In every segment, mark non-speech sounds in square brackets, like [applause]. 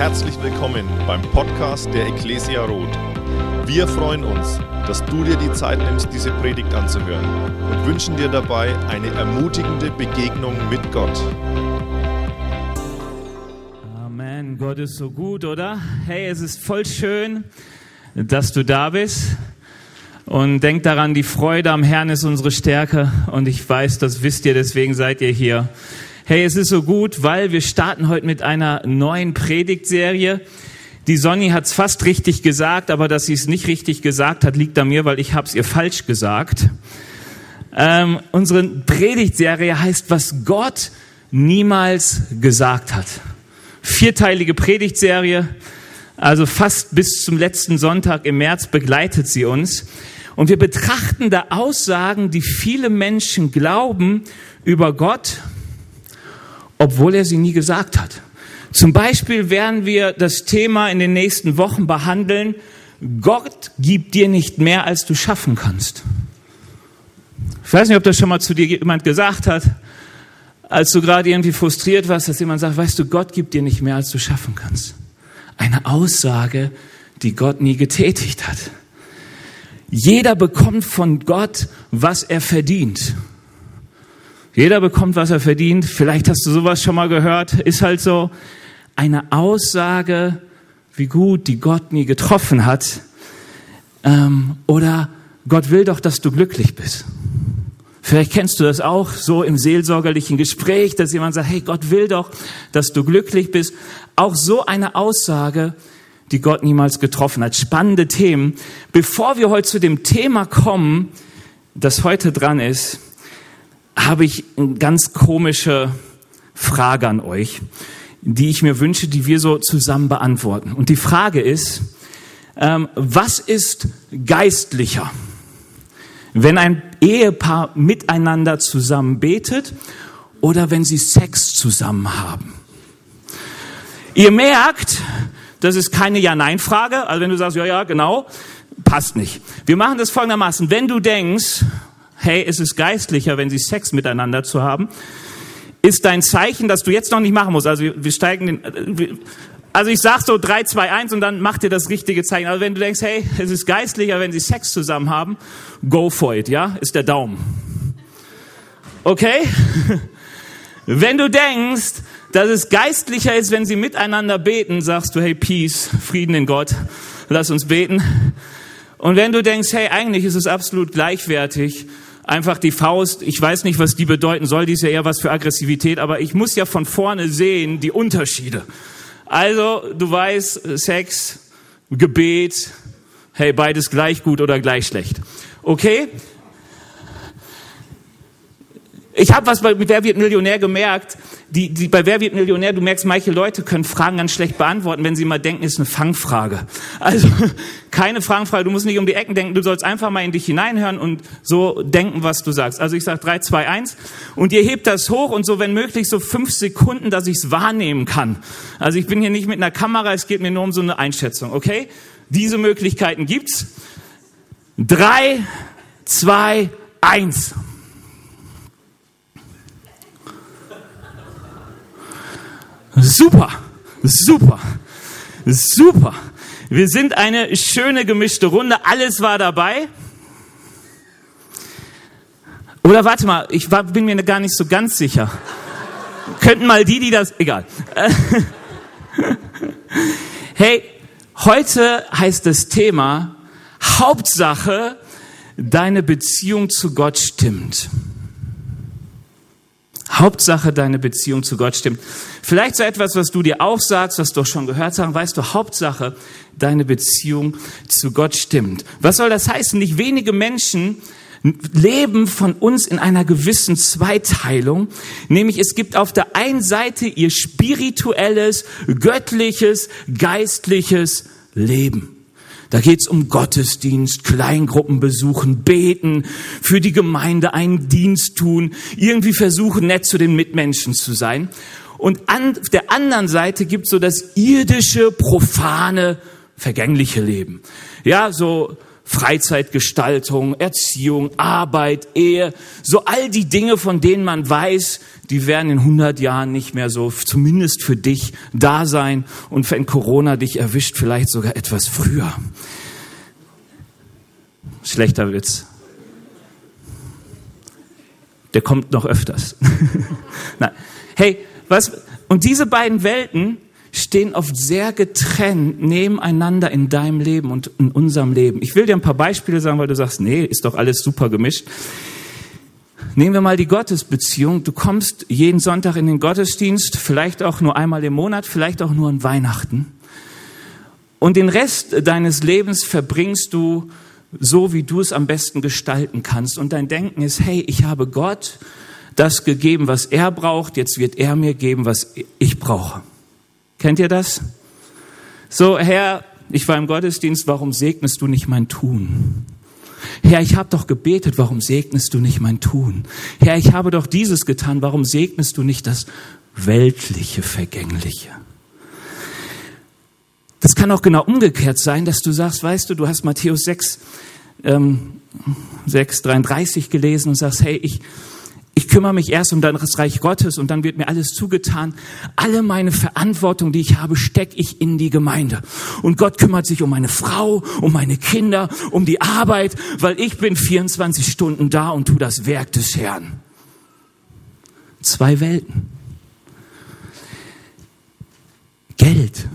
Herzlich willkommen beim Podcast der Ecclesia Roth. Wir freuen uns, dass du dir die Zeit nimmst, diese Predigt anzuhören und wünschen dir dabei eine ermutigende Begegnung mit Gott. Amen. Gott ist so gut, oder? Hey, es ist voll schön, dass du da bist. Und denk daran, die Freude am Herrn ist unsere Stärke. Und ich weiß, das wisst ihr, deswegen seid ihr hier. Hey, es ist so gut, weil wir starten heute mit einer neuen Predigtserie. Die Sonny hat es fast richtig gesagt, aber dass sie es nicht richtig gesagt hat, liegt an mir, weil ich es ihr falsch gesagt. Ähm, unsere Predigtserie heißt, was Gott niemals gesagt hat. Vierteilige Predigtserie, also fast bis zum letzten Sonntag im März begleitet sie uns. Und wir betrachten da Aussagen, die viele Menschen glauben über Gott, obwohl er sie nie gesagt hat. Zum Beispiel werden wir das Thema in den nächsten Wochen behandeln, Gott gibt dir nicht mehr, als du schaffen kannst. Ich weiß nicht, ob das schon mal zu dir jemand gesagt hat, als du gerade irgendwie frustriert warst, dass jemand sagt, weißt du, Gott gibt dir nicht mehr, als du schaffen kannst. Eine Aussage, die Gott nie getätigt hat. Jeder bekommt von Gott, was er verdient. Jeder bekommt, was er verdient. Vielleicht hast du sowas schon mal gehört. Ist halt so eine Aussage, wie gut, die Gott nie getroffen hat. Ähm, oder Gott will doch, dass du glücklich bist. Vielleicht kennst du das auch so im seelsorgerlichen Gespräch, dass jemand sagt, hey, Gott will doch, dass du glücklich bist. Auch so eine Aussage, die Gott niemals getroffen hat. Spannende Themen. Bevor wir heute zu dem Thema kommen, das heute dran ist, habe ich eine ganz komische Frage an euch, die ich mir wünsche, die wir so zusammen beantworten. Und die Frage ist, ähm, was ist geistlicher? Wenn ein Ehepaar miteinander zusammen betet oder wenn sie Sex zusammen haben. Ihr merkt, das ist keine Ja-Nein-Frage. Also wenn du sagst, ja, ja, genau, passt nicht. Wir machen das folgendermaßen. Wenn du denkst, hey, es ist geistlicher, wenn sie Sex miteinander zu haben, ist dein Zeichen, dass du jetzt noch nicht machen musst. Also wir steigen den, also ich sag so 3, 2, 1 und dann macht dir das richtige Zeichen. Also wenn du denkst, hey, es ist geistlicher, wenn sie Sex zusammen haben, go for it, ja, ist der Daumen. Okay? [laughs] Wenn du denkst, dass es geistlicher ist, wenn sie miteinander beten, sagst du, hey, Peace, Frieden in Gott, lass uns beten. Und wenn du denkst, hey, eigentlich ist es absolut gleichwertig, einfach die Faust, ich weiß nicht, was die bedeuten soll, die ist ja eher was für Aggressivität, aber ich muss ja von vorne sehen die Unterschiede. Also, du weißt, Sex, Gebet, hey, beides gleich gut oder gleich schlecht. Okay? Ich habe was bei Wer wird Millionär gemerkt. Die, die, bei Wer wird Millionär, du merkst, manche Leute können Fragen ganz schlecht beantworten, wenn sie mal denken, ist eine Fangfrage. Also [laughs] keine Fangfrage, du musst nicht um die Ecken denken, du sollst einfach mal in dich hineinhören und so denken, was du sagst. Also ich sage 3, 2, 1 und ihr hebt das hoch und so, wenn möglich, so fünf Sekunden, dass ich es wahrnehmen kann. Also ich bin hier nicht mit einer Kamera, es geht mir nur um so eine Einschätzung, okay? Diese Möglichkeiten gibt's. 3, 2, 1. Super, super, super. Wir sind eine schöne gemischte Runde. Alles war dabei. Oder warte mal, ich war, bin mir gar nicht so ganz sicher. Könnten mal die, die das, egal. [laughs] hey, heute heißt das Thema Hauptsache, deine Beziehung zu Gott stimmt. Hauptsache deine Beziehung zu Gott stimmt. Vielleicht so etwas, was du dir auch sagst, was du schon gehört hast, weißt du, Hauptsache deine Beziehung zu Gott stimmt. Was soll das heißen? Nicht wenige Menschen leben von uns in einer gewissen Zweiteilung, nämlich es gibt auf der einen Seite ihr spirituelles, göttliches, geistliches Leben. Da geht's um Gottesdienst, Kleingruppen besuchen, beten, für die Gemeinde einen Dienst tun, irgendwie versuchen, nett zu den Mitmenschen zu sein. Und an der anderen Seite gibt's so das irdische, profane, vergängliche Leben. Ja, so Freizeitgestaltung, Erziehung, Arbeit, Ehe, so all die Dinge, von denen man weiß, die werden in 100 Jahren nicht mehr so, zumindest für dich, da sein und wenn Corona dich erwischt, vielleicht sogar etwas früher. Schlechter Witz. Der kommt noch öfters. [laughs] Nein. Hey, was? Und diese beiden Welten stehen oft sehr getrennt nebeneinander in deinem Leben und in unserem Leben. Ich will dir ein paar Beispiele sagen, weil du sagst, nee, ist doch alles super gemischt. Nehmen wir mal die Gottesbeziehung. Du kommst jeden Sonntag in den Gottesdienst, vielleicht auch nur einmal im Monat, vielleicht auch nur an Weihnachten. Und den Rest deines Lebens verbringst du so, wie du es am besten gestalten kannst. Und dein Denken ist, hey, ich habe Gott das gegeben, was er braucht, jetzt wird er mir geben, was ich brauche. Kennt ihr das? So, Herr, ich war im Gottesdienst, warum segnest du nicht mein Tun? Herr, ich habe doch gebetet, warum segnest du nicht mein Tun? Herr, ich habe doch dieses getan, warum segnest du nicht das weltliche, vergängliche? Das kann auch genau umgekehrt sein, dass du sagst, weißt du, du hast Matthäus 6, ähm, 6, 33 gelesen und sagst, hey, ich, ich kümmere mich erst um das Reich Gottes und dann wird mir alles zugetan. Alle meine Verantwortung, die ich habe, stecke ich in die Gemeinde. Und Gott kümmert sich um meine Frau, um meine Kinder, um die Arbeit, weil ich bin 24 Stunden da und tu das Werk des Herrn. Zwei Welten. Geld.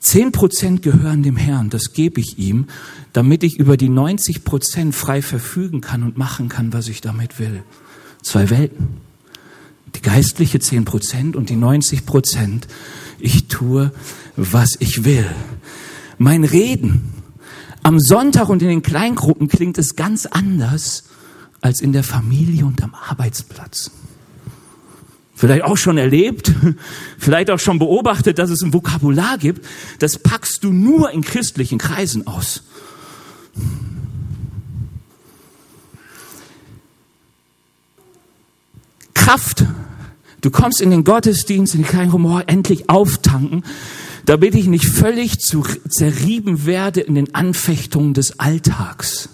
Zehn Prozent gehören dem Herrn, das gebe ich ihm damit ich über die 90 Prozent frei verfügen kann und machen kann, was ich damit will. Zwei Welten. Die geistliche 10 Prozent und die 90 Prozent. Ich tue, was ich will. Mein Reden am Sonntag und in den Kleingruppen klingt es ganz anders als in der Familie und am Arbeitsplatz. Vielleicht auch schon erlebt, [laughs] vielleicht auch schon beobachtet, dass es ein Vokabular gibt, das packst du nur in christlichen Kreisen aus. Kraft. Du kommst in den Gottesdienst, in den kleinen Humor, endlich auftanken, damit ich nicht völlig zu, zerrieben werde in den Anfechtungen des Alltags.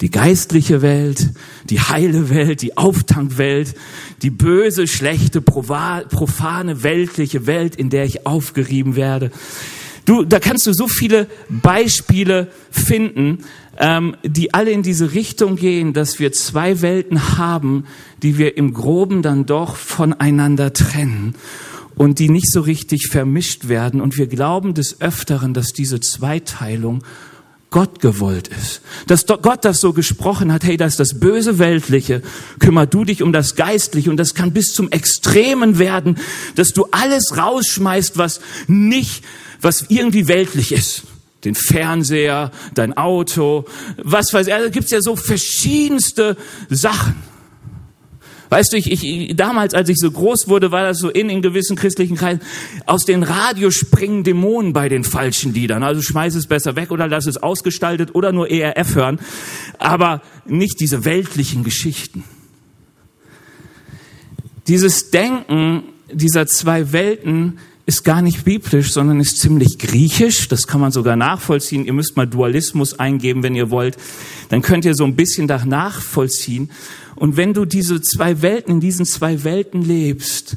Die geistliche Welt, die heile Welt, die Auftankwelt, die böse, schlechte, profane, weltliche Welt, in der ich aufgerieben werde. Du, da kannst du so viele Beispiele finden, ähm, die alle in diese Richtung gehen, dass wir zwei Welten haben, die wir im Groben dann doch voneinander trennen und die nicht so richtig vermischt werden. Und wir glauben des Öfteren, dass diese Zweiteilung Gott gewollt ist. Dass Gott das so gesprochen hat, hey, das ist das böse Weltliche, kümmer du dich um das Geistliche und das kann bis zum Extremen werden, dass du alles rausschmeißt, was nicht was irgendwie weltlich ist. Den Fernseher, dein Auto, was weiß ich. Also gibt's ja so verschiedenste Sachen. Weißt du, ich, ich, damals, als ich so groß wurde, war das so in, in gewissen christlichen Kreisen, aus den Radios springen Dämonen bei den falschen Liedern. Also schmeiß es besser weg oder lass es ausgestaltet oder nur ERF hören. Aber nicht diese weltlichen Geschichten. Dieses Denken dieser zwei Welten ist gar nicht biblisch, sondern ist ziemlich griechisch. Das kann man sogar nachvollziehen. Ihr müsst mal Dualismus eingeben, wenn ihr wollt. Dann könnt ihr so ein bisschen da nachvollziehen. Und wenn du diese zwei Welten, in diesen zwei Welten lebst,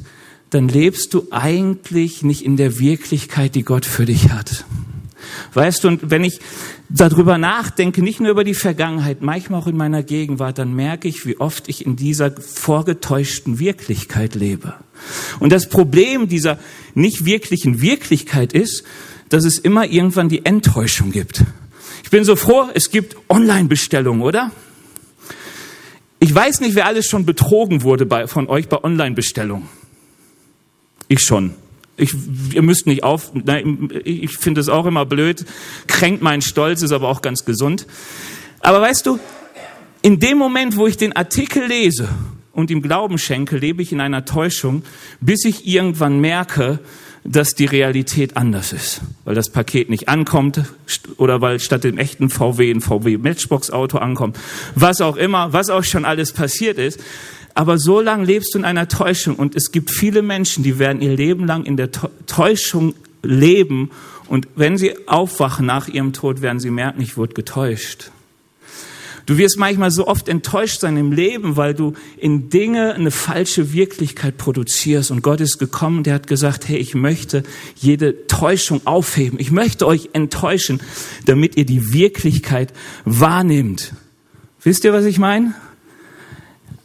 dann lebst du eigentlich nicht in der Wirklichkeit, die Gott für dich hat. Weißt du, und wenn ich darüber nachdenke, nicht nur über die Vergangenheit, manchmal auch in meiner Gegenwart, dann merke ich, wie oft ich in dieser vorgetäuschten Wirklichkeit lebe. Und das Problem dieser nicht wirklichen Wirklichkeit ist, dass es immer irgendwann die Enttäuschung gibt. Ich bin so froh, es gibt Online-Bestellungen, oder? Ich weiß nicht, wer alles schon betrogen wurde bei, von euch bei Online-Bestellungen. Ich schon. Ich, ihr müsst nicht auf, nein, ich finde es auch immer blöd, kränkt meinen Stolz, ist aber auch ganz gesund. Aber weißt du, in dem Moment, wo ich den Artikel lese und ihm Glauben schenke, lebe ich in einer Täuschung, bis ich irgendwann merke, dass die Realität anders ist, weil das Paket nicht ankommt oder weil statt dem echten VW ein VW Matchbox Auto ankommt, was auch immer, was auch schon alles passiert ist. Aber so lange lebst du in einer Täuschung und es gibt viele Menschen, die werden ihr Leben lang in der Täuschung leben und wenn sie aufwachen nach ihrem Tod, werden sie merken, ich wurde getäuscht. Du wirst manchmal so oft enttäuscht sein im Leben, weil du in Dinge eine falsche Wirklichkeit produzierst. Und Gott ist gekommen, der hat gesagt, hey, ich möchte jede Täuschung aufheben. Ich möchte euch enttäuschen, damit ihr die Wirklichkeit wahrnehmt. Wisst ihr, was ich meine?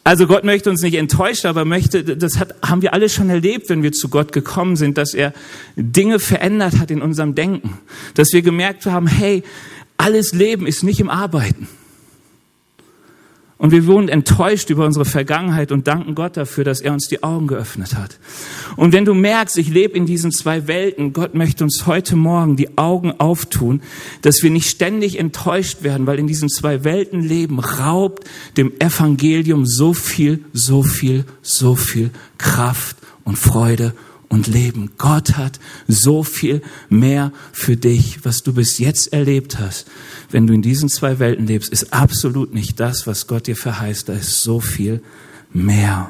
Also Gott möchte uns nicht enttäuschen, aber möchte, das hat, haben wir alle schon erlebt, wenn wir zu Gott gekommen sind, dass er Dinge verändert hat in unserem Denken. Dass wir gemerkt haben, hey, alles Leben ist nicht im Arbeiten. Und wir wurden enttäuscht über unsere Vergangenheit und danken Gott dafür, dass er uns die Augen geöffnet hat. Und wenn du merkst, ich lebe in diesen zwei Welten, Gott möchte uns heute Morgen die Augen auftun, dass wir nicht ständig enttäuscht werden, weil in diesen zwei Welten leben raubt dem Evangelium so viel, so viel, so viel Kraft und Freude und Leben. Gott hat so viel mehr für dich, was du bis jetzt erlebt hast. Wenn du in diesen zwei Welten lebst, ist absolut nicht das, was Gott dir verheißt. Da ist so viel mehr.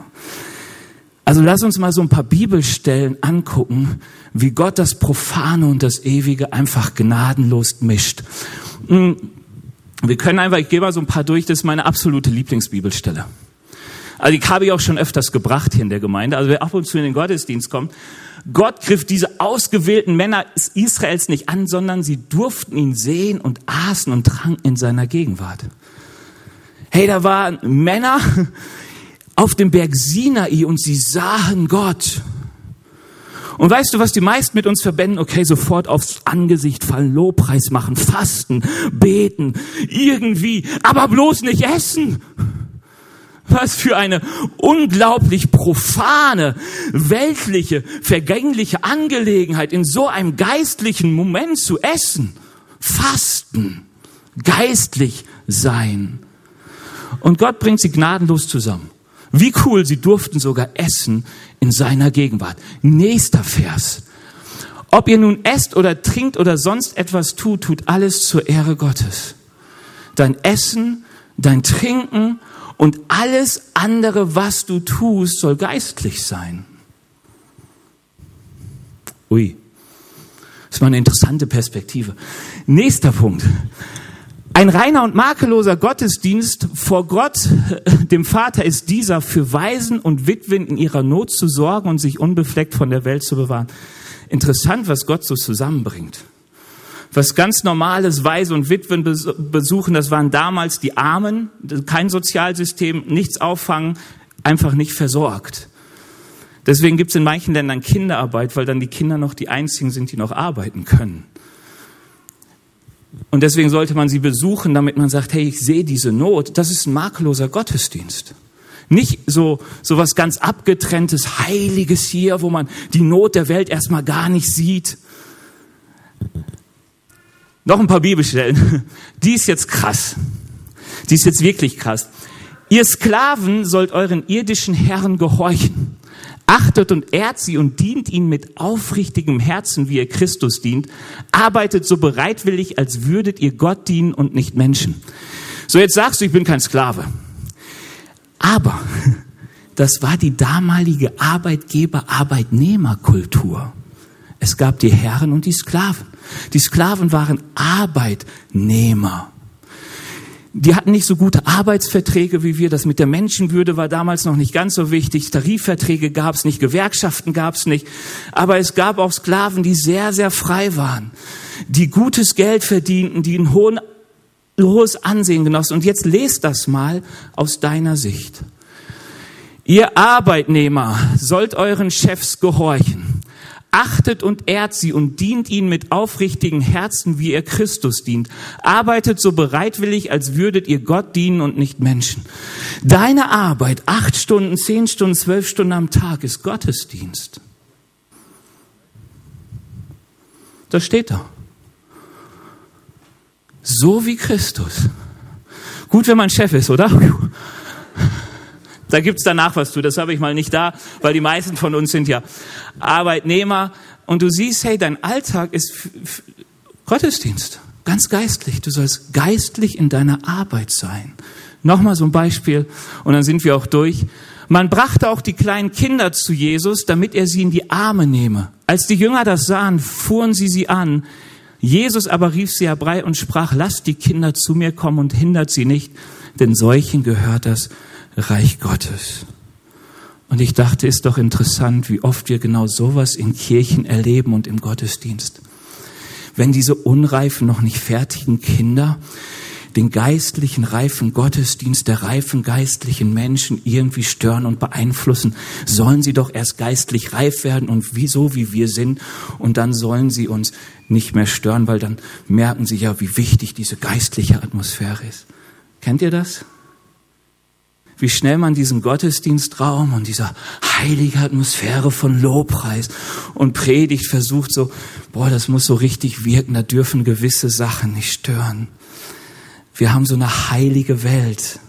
Also lass uns mal so ein paar Bibelstellen angucken, wie Gott das Profane und das Ewige einfach gnadenlos mischt. Hm, wir können einfach, ich gehe mal so ein paar durch, das ist meine absolute Lieblingsbibelstelle. Also die habe ich auch schon öfters gebracht hier in der Gemeinde. Also wer ab und zu in den Gottesdienst kommt, Gott griff diese ausgewählten Männer Israels nicht an, sondern sie durften ihn sehen und aßen und tranken in seiner Gegenwart. Hey, da waren Männer auf dem Berg Sinai und sie sahen Gott. Und weißt du, was die meisten mit uns verbinden? Okay, sofort aufs Angesicht fallen, Lobpreis machen, fasten, beten, irgendwie, aber bloß nicht essen. Was für eine unglaublich profane, weltliche, vergängliche Angelegenheit, in so einem geistlichen Moment zu essen, fasten, geistlich sein. Und Gott bringt sie gnadenlos zusammen. Wie cool, sie durften sogar essen in seiner Gegenwart. Nächster Vers. Ob ihr nun esst oder trinkt oder sonst etwas tut, tut alles zur Ehre Gottes. Dein Essen, dein Trinken und alles andere, was du tust, soll geistlich sein. Ui, das mal eine interessante Perspektive. Nächster Punkt. Ein reiner und makelloser Gottesdienst vor Gott, [laughs] dem Vater, ist dieser, für Waisen und Witwen in ihrer Not zu sorgen und sich unbefleckt von der Welt zu bewahren. Interessant, was Gott so zusammenbringt was ganz normales Waise und Witwen besuchen, das waren damals die Armen, kein Sozialsystem, nichts auffangen, einfach nicht versorgt. Deswegen gibt es in manchen Ländern Kinderarbeit, weil dann die Kinder noch die einzigen sind, die noch arbeiten können. Und deswegen sollte man sie besuchen, damit man sagt, hey, ich sehe diese Not. Das ist ein makelloser Gottesdienst. Nicht so, so was ganz abgetrenntes, heiliges hier, wo man die Not der Welt erstmal gar nicht sieht. Noch ein paar Bibelstellen. Die ist jetzt krass. Die ist jetzt wirklich krass. Ihr Sklaven sollt euren irdischen Herren gehorchen. Achtet und ehrt sie und dient ihnen mit aufrichtigem Herzen, wie ihr Christus dient. Arbeitet so bereitwillig, als würdet ihr Gott dienen und nicht Menschen. So, jetzt sagst du, ich bin kein Sklave. Aber das war die damalige Arbeitgeber-Arbeitnehmerkultur. Es gab die Herren und die Sklaven. Die Sklaven waren Arbeitnehmer. Die hatten nicht so gute Arbeitsverträge wie wir. Das mit der Menschenwürde war damals noch nicht ganz so wichtig. Tarifverträge gab es nicht, Gewerkschaften gab es nicht. Aber es gab auch Sklaven, die sehr, sehr frei waren, die gutes Geld verdienten, die ein hohen, hohes Ansehen genossen. Und jetzt lest das mal aus deiner Sicht. Ihr Arbeitnehmer sollt euren Chefs gehorchen Achtet und ehrt sie und dient ihnen mit aufrichtigen Herzen, wie ihr Christus dient. Arbeitet so bereitwillig, als würdet ihr Gott dienen und nicht Menschen. Deine Arbeit, acht Stunden, zehn Stunden, zwölf Stunden am Tag, ist Gottesdienst. Das steht da. So wie Christus. Gut, wenn man Chef ist, oder? Da gibt's danach was zu. Das habe ich mal nicht da, weil die meisten von uns sind ja Arbeitnehmer. Und du siehst, hey, dein Alltag ist Gottesdienst, ganz geistlich. Du sollst geistlich in deiner Arbeit sein. Nochmal so ein Beispiel und dann sind wir auch durch. Man brachte auch die kleinen Kinder zu Jesus, damit er sie in die Arme nehme. Als die Jünger das sahen, fuhren sie sie an. Jesus aber rief sie herbei und sprach, lasst die Kinder zu mir kommen und hindert sie nicht, denn solchen gehört das Reich Gottes. Und ich dachte, ist doch interessant, wie oft wir genau sowas in Kirchen erleben und im Gottesdienst. Wenn diese unreifen, noch nicht fertigen Kinder den geistlichen, reifen Gottesdienst der reifen geistlichen Menschen irgendwie stören und beeinflussen, sollen sie doch erst geistlich reif werden und wie so wie wir sind und dann sollen sie uns nicht mehr stören, weil dann merken sie ja, wie wichtig diese geistliche Atmosphäre ist. Kennt ihr das? Wie schnell man diesen Gottesdienstraum und dieser heilige Atmosphäre von Lobpreis und Predigt versucht so, boah, das muss so richtig wirken, da dürfen gewisse Sachen nicht stören. Wir haben so eine heilige Welt.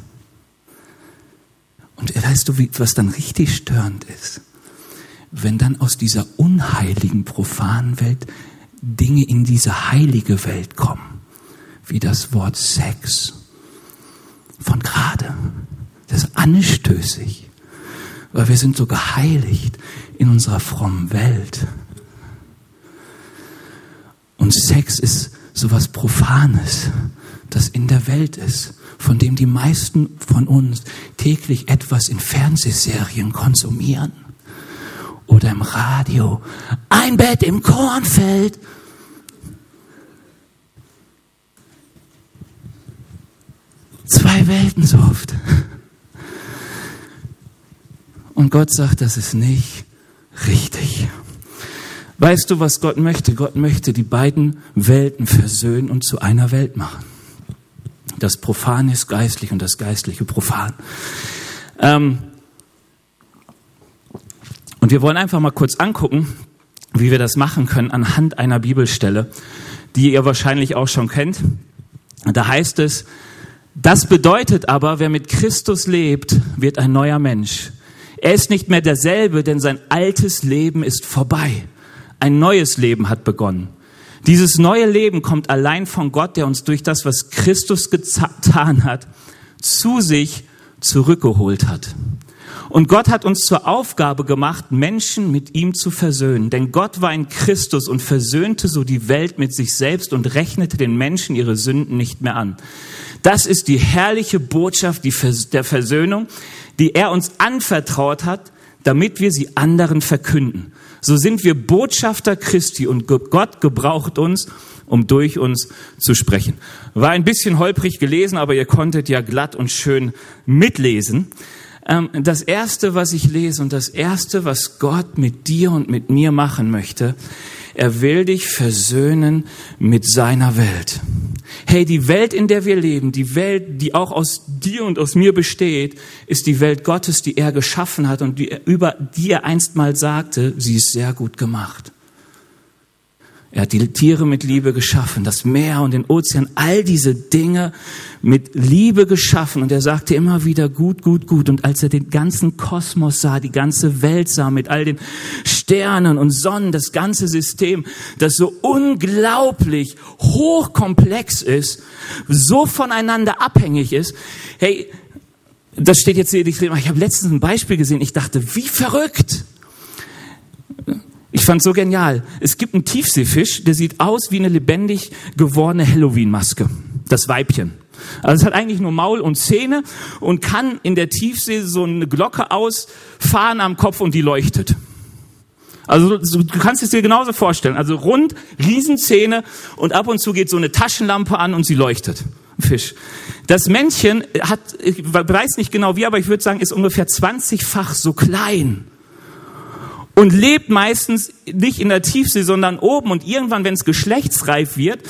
Und weißt du, was dann richtig störend ist? Wenn dann aus dieser unheiligen, profanen Welt Dinge in diese heilige Welt kommen, wie das Wort Sex von gerade. Das ist anstößig, weil wir sind so geheiligt in unserer frommen Welt. Und Sex ist sowas Profanes das in der Welt ist, von dem die meisten von uns täglich etwas in Fernsehserien konsumieren oder im Radio. Ein Bett im Kornfeld. Zwei Welten so oft. Und Gott sagt, das ist nicht richtig. Weißt du, was Gott möchte? Gott möchte die beiden Welten versöhnen und zu einer Welt machen. Das Profan ist geistlich und das Geistliche profan. Ähm und wir wollen einfach mal kurz angucken, wie wir das machen können anhand einer Bibelstelle, die ihr wahrscheinlich auch schon kennt. Da heißt es, das bedeutet aber, wer mit Christus lebt, wird ein neuer Mensch. Er ist nicht mehr derselbe, denn sein altes Leben ist vorbei. Ein neues Leben hat begonnen. Dieses neue Leben kommt allein von Gott, der uns durch das, was Christus [laughs] getan hat, zu sich zurückgeholt hat. Und Gott hat uns zur Aufgabe gemacht, Menschen mit ihm zu versöhnen. Denn Gott war in Christus und versöhnte so die Welt mit sich selbst und rechnete den Menschen ihre Sünden nicht mehr an. Das ist die herrliche Botschaft der Versöhnung, die er uns anvertraut hat, damit wir sie anderen verkünden so sind wir Botschafter Christi und Gott gebraucht uns, um durch uns zu sprechen. War ein bisschen holprig gelesen, aber ihr konntet ja glatt und schön mitlesen. Ähm, das erste, was ich lese und das erste, was Gott mit dir und mit mir machen möchte, er will dich versöhnen mit seiner Welt. Hey, die Welt, in der wir leben, die Welt, die auch aus dir und aus mir besteht, ist die Welt Gottes, die er geschaffen hat und die, über die er einst mal sagte, sie ist sehr gut gemacht. Er hat die Tiere mit Liebe geschaffen, das Meer und den Ozean, all diese Dinge mit Liebe geschaffen. Und er sagte immer wieder gut, gut, gut. Und als er den ganzen Kosmos sah, die ganze Welt sah mit all den Sternen und Sonnen, das ganze System, das so unglaublich hochkomplex ist, so voneinander abhängig ist, hey, das steht jetzt hier, ich habe letztens ein Beispiel gesehen, ich dachte, wie verrückt. Ich fand so genial. Es gibt einen Tiefseefisch, der sieht aus wie eine lebendig gewordene Halloween-Maske. Das Weibchen. Also es hat eigentlich nur Maul und Zähne und kann in der Tiefsee so eine Glocke ausfahren am Kopf und die leuchtet. Also du kannst es dir genauso vorstellen. Also rund, Riesenzähne und ab und zu geht so eine Taschenlampe an und sie leuchtet. Fisch. Das Männchen hat, ich weiß nicht genau wie, aber ich würde sagen, ist ungefähr 20-fach so klein und lebt meistens nicht in der Tiefsee, sondern oben. Und irgendwann, wenn es geschlechtsreif wird,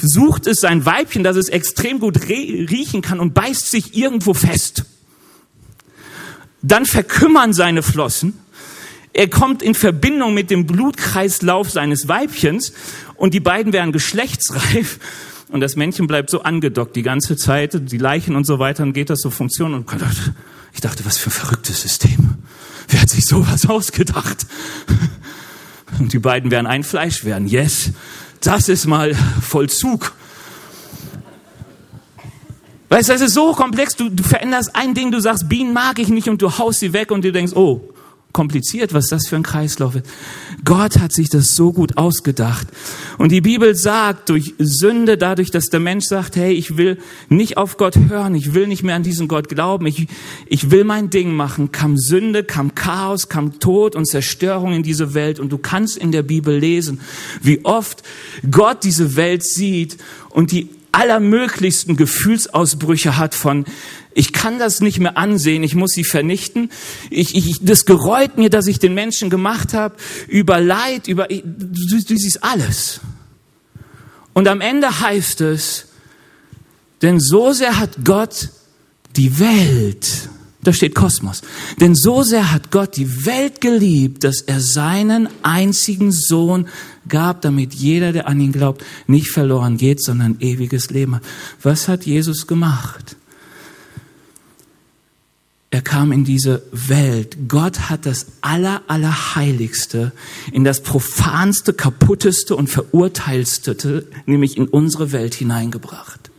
sucht es sein Weibchen, das es extrem gut riechen kann und beißt sich irgendwo fest. Dann verkümmern seine Flossen. Er kommt in Verbindung mit dem Blutkreislauf seines Weibchens und die beiden werden geschlechtsreif und das Männchen bleibt so angedockt die ganze Zeit, die Leichen und so weiter, und geht das so Funktion und ich dachte, was für ein verrücktes System. Wer hat sich sowas ausgedacht? Und die beiden werden ein Fleisch werden. Yes, das ist mal Vollzug. Weißt du, es ist so komplex, du, du veränderst ein Ding, du sagst, Bienen mag ich nicht und du haust sie weg und du denkst, oh, kompliziert, was das für ein Kreislauf ist. Gott hat sich das so gut ausgedacht. Und die Bibel sagt, durch Sünde, dadurch, dass der Mensch sagt, hey, ich will nicht auf Gott hören, ich will nicht mehr an diesen Gott glauben, ich, ich will mein Ding machen, kam Sünde, kam Chaos, kam Tod und Zerstörung in diese Welt. Und du kannst in der Bibel lesen, wie oft Gott diese Welt sieht und die allermöglichsten Gefühlsausbrüche hat von, ich kann das nicht mehr ansehen, ich muss sie vernichten. Ich, ich, das gereut mir, dass ich den Menschen gemacht habe, über Leid, über, du, du siehst alles. Und am Ende heißt es, denn so sehr hat Gott die Welt, da steht Kosmos, denn so sehr hat Gott die Welt geliebt, dass er seinen einzigen Sohn gab, damit jeder, der an ihn glaubt, nicht verloren geht, sondern ewiges Leben hat. Was hat Jesus gemacht? Er kam in diese Welt. Gott hat das aller, allerheiligste in das profanste, kaputteste und verurteilste, nämlich in unsere Welt hineingebracht.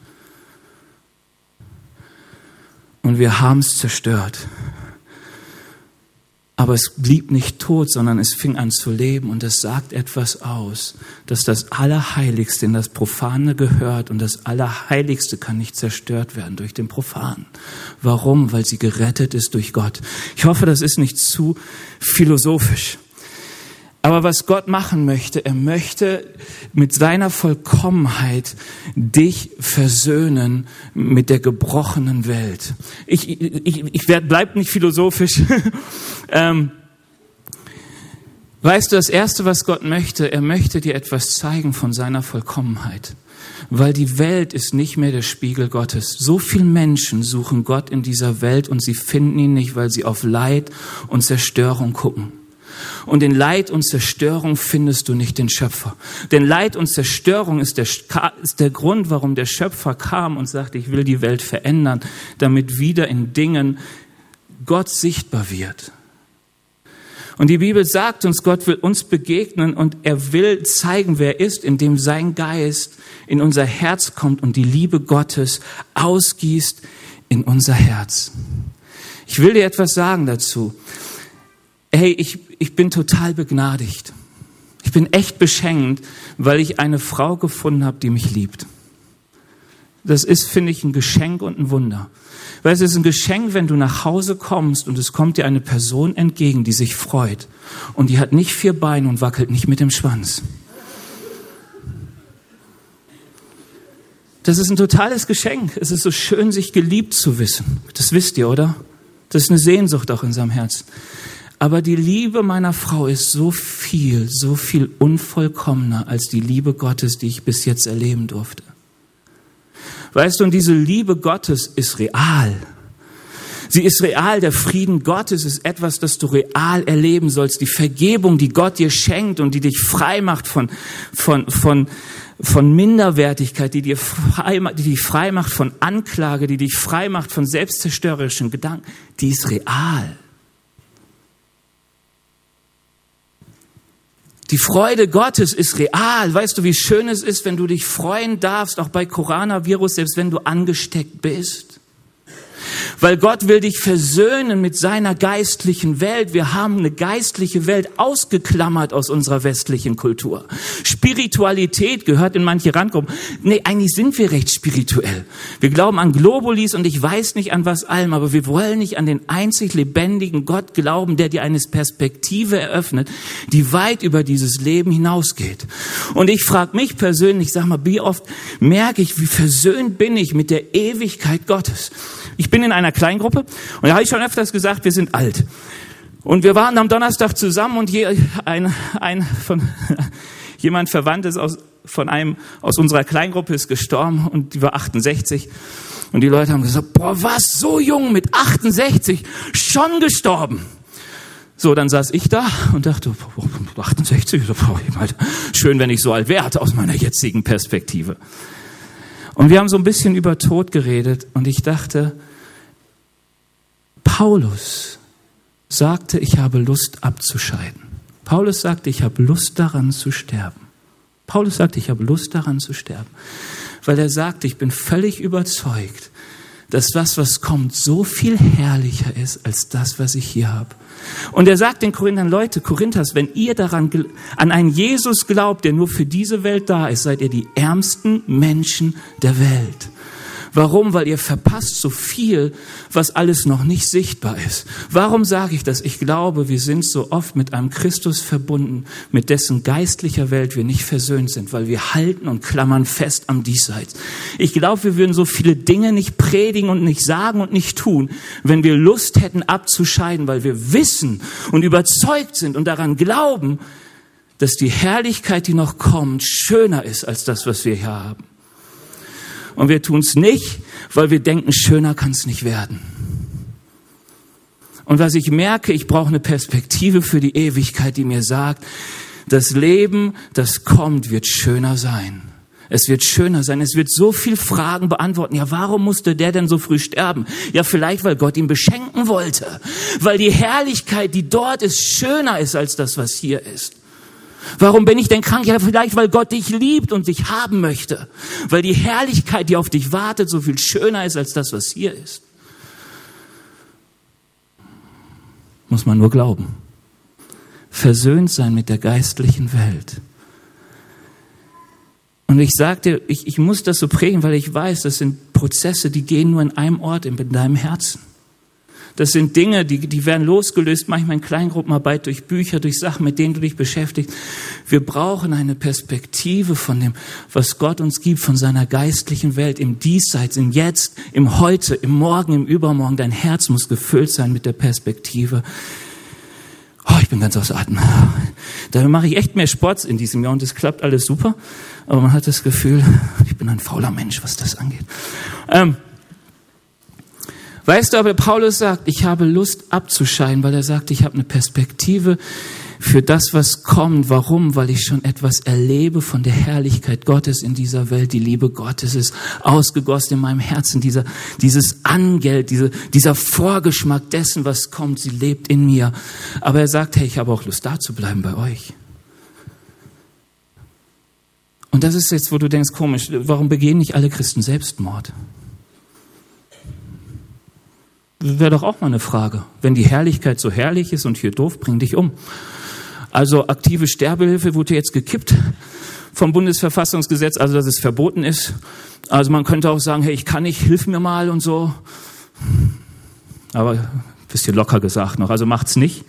Und wir haben es zerstört. Aber es blieb nicht tot, sondern es fing an zu leben und es sagt etwas aus, dass das Allerheiligste in das Profane gehört und das Allerheiligste kann nicht zerstört werden durch den Profanen. Warum? Weil sie gerettet ist durch Gott. Ich hoffe, das ist nicht zu philosophisch. Aber was Gott machen möchte, er möchte mit seiner Vollkommenheit dich versöhnen mit der gebrochenen Welt. Ich, ich, ich werd, bleib nicht philosophisch. [laughs] ähm, weißt du, das Erste, was Gott möchte, er möchte dir etwas zeigen von seiner Vollkommenheit. Weil die Welt ist nicht mehr der Spiegel Gottes. So viele Menschen suchen Gott in dieser Welt und sie finden ihn nicht, weil sie auf Leid und Zerstörung gucken. Und in Leid und Zerstörung findest du nicht den Schöpfer. Denn Leid und Zerstörung ist der, ist der Grund, warum der Schöpfer kam und sagte, ich will die Welt verändern, damit wieder in Dingen Gott sichtbar wird. Und die Bibel sagt uns, Gott will uns begegnen und er will zeigen, wer er ist, indem sein Geist in unser Herz kommt und die Liebe Gottes ausgießt in unser Herz. Ich will dir etwas sagen dazu hey, ich, ich bin total begnadigt. Ich bin echt beschenkt, weil ich eine Frau gefunden habe, die mich liebt. Das ist, finde ich, ein Geschenk und ein Wunder. Weil es ist ein Geschenk, wenn du nach Hause kommst und es kommt dir eine Person entgegen, die sich freut. Und die hat nicht vier Beine und wackelt nicht mit dem Schwanz. Das ist ein totales Geschenk. Es ist so schön, sich geliebt zu wissen. Das wisst ihr, oder? Das ist eine Sehnsucht auch in seinem Herzen. Aber die Liebe meiner Frau ist so viel, so viel unvollkommener als die Liebe Gottes, die ich bis jetzt erleben durfte. Weißt du, und diese Liebe Gottes ist real. Sie ist real. Der Frieden Gottes ist etwas, das du real erleben sollst. Die Vergebung, die Gott dir schenkt und die dich frei macht von, von, von, von Minderwertigkeit, die dir frei, die dich frei macht von Anklage, die dich frei macht von selbstzerstörerischen Gedanken, die ist real. Die Freude Gottes ist real. Weißt du, wie schön es ist, wenn du dich freuen darfst, auch bei Coronavirus, selbst wenn du angesteckt bist? Weil Gott will dich versöhnen mit seiner geistlichen Welt. Wir haben eine geistliche Welt ausgeklammert aus unserer westlichen Kultur. Spiritualität gehört in manche Randgruppen. Nee, eigentlich sind wir recht spirituell. Wir glauben an Globulis und ich weiß nicht an was allem, aber wir wollen nicht an den einzig lebendigen Gott glauben, der dir eine Perspektive eröffnet, die weit über dieses Leben hinausgeht. Und ich frage mich persönlich, sag mal, wie oft merke ich, wie versöhnt bin ich mit der Ewigkeit Gottes? Ich bin in einer Kleingruppe und da habe ich schon öfters gesagt, wir sind alt. Und wir waren am Donnerstag zusammen und je, ein, ein von, [laughs] jemand Verwandtes aus, von einem aus unserer Kleingruppe ist gestorben und die war 68. Und die Leute haben gesagt, boah, was, so jung mit 68, schon gestorben. So, dann saß ich da und dachte, 68, schön, wenn ich so alt wäre, aus meiner jetzigen Perspektive. Und wir haben so ein bisschen über Tod geredet und ich dachte, Paulus sagte, ich habe Lust abzuscheiden. Paulus sagte, ich habe Lust daran zu sterben. Paulus sagte, ich habe Lust daran zu sterben, weil er sagte, ich bin völlig überzeugt, dass das, was kommt, so viel herrlicher ist als das, was ich hier habe. Und er sagt den Korinthern, Leute, Korinthers, wenn ihr daran, an einen Jesus glaubt, der nur für diese Welt da ist, seid ihr die ärmsten Menschen der Welt. Warum? Weil ihr verpasst so viel, was alles noch nicht sichtbar ist. Warum sage ich das? Ich glaube, wir sind so oft mit einem Christus verbunden, mit dessen geistlicher Welt wir nicht versöhnt sind, weil wir halten und klammern fest am Diesseits. Ich glaube, wir würden so viele Dinge nicht predigen und nicht sagen und nicht tun, wenn wir Lust hätten abzuscheiden, weil wir wissen und überzeugt sind und daran glauben, dass die Herrlichkeit, die noch kommt, schöner ist als das, was wir hier haben. Und wir tun es nicht, weil wir denken, schöner kann es nicht werden. Und was ich merke, ich brauche eine Perspektive für die Ewigkeit, die mir sagt, das Leben, das kommt, wird schöner sein. Es wird schöner sein. Es wird so viel Fragen beantworten. Ja, warum musste der denn so früh sterben? Ja, vielleicht, weil Gott ihn beschenken wollte. Weil die Herrlichkeit, die dort ist, schöner ist als das, was hier ist. Warum bin ich denn krank? Ja, vielleicht, weil Gott dich liebt und dich haben möchte. Weil die Herrlichkeit, die auf dich wartet, so viel schöner ist als das, was hier ist. Muss man nur glauben. Versöhnt sein mit der geistlichen Welt. Und ich sagte, ich, ich muss das so prägen, weil ich weiß, das sind Prozesse, die gehen nur in einem Ort, in deinem Herzen. Das sind Dinge, die, die werden losgelöst, manchmal in Kleingruppenarbeit, durch Bücher, durch Sachen, mit denen du dich beschäftigst. Wir brauchen eine Perspektive von dem, was Gott uns gibt, von seiner geistlichen Welt, im Diesseits, im Jetzt, im Heute, im Morgen, im Übermorgen. Dein Herz muss gefüllt sein mit der Perspektive. Oh, ich bin ganz aus Atem. Da mache ich echt mehr Sport in diesem Jahr und es klappt alles super. Aber man hat das Gefühl, ich bin ein fauler Mensch, was das angeht. Ähm, Weißt du, aber Paulus sagt, ich habe Lust abzuscheiden, weil er sagt, ich habe eine Perspektive für das, was kommt. Warum? Weil ich schon etwas erlebe von der Herrlichkeit Gottes in dieser Welt. Die Liebe Gottes ist ausgegossen in meinem Herzen. Dieser, dieses Angeld, diese, dieser Vorgeschmack dessen, was kommt, sie lebt in mir. Aber er sagt, hey, ich habe auch Lust, da zu bleiben bei euch. Und das ist jetzt, wo du denkst, komisch, warum begehen nicht alle Christen Selbstmord? Wäre doch auch mal eine Frage. Wenn die Herrlichkeit so herrlich ist und hier doof, bring dich um. Also aktive Sterbehilfe wurde jetzt gekippt vom Bundesverfassungsgesetz, also dass es verboten ist. Also man könnte auch sagen, hey, ich kann nicht, hilf mir mal und so. Aber bisschen locker gesagt noch, also macht's nicht.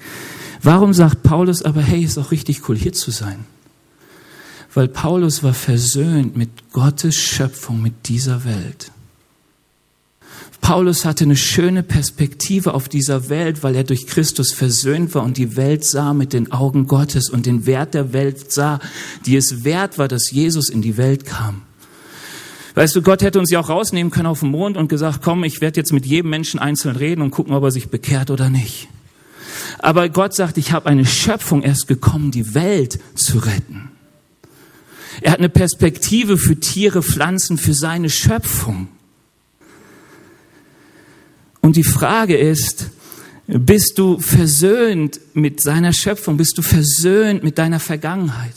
Warum sagt Paulus aber, hey, ist auch richtig cool hier zu sein? Weil Paulus war versöhnt mit Gottes Schöpfung, mit dieser Welt. Paulus hatte eine schöne Perspektive auf dieser Welt, weil er durch Christus versöhnt war und die Welt sah mit den Augen Gottes und den Wert der Welt sah, die es wert war, dass Jesus in die Welt kam. Weißt du, Gott hätte uns ja auch rausnehmen können auf den Mond und gesagt, komm, ich werde jetzt mit jedem Menschen einzeln reden und gucken, ob er sich bekehrt oder nicht. Aber Gott sagt, ich habe eine Schöpfung erst gekommen, die Welt zu retten. Er hat eine Perspektive für Tiere, Pflanzen, für seine Schöpfung. Und die Frage ist, bist du versöhnt mit seiner Schöpfung? Bist du versöhnt mit deiner Vergangenheit?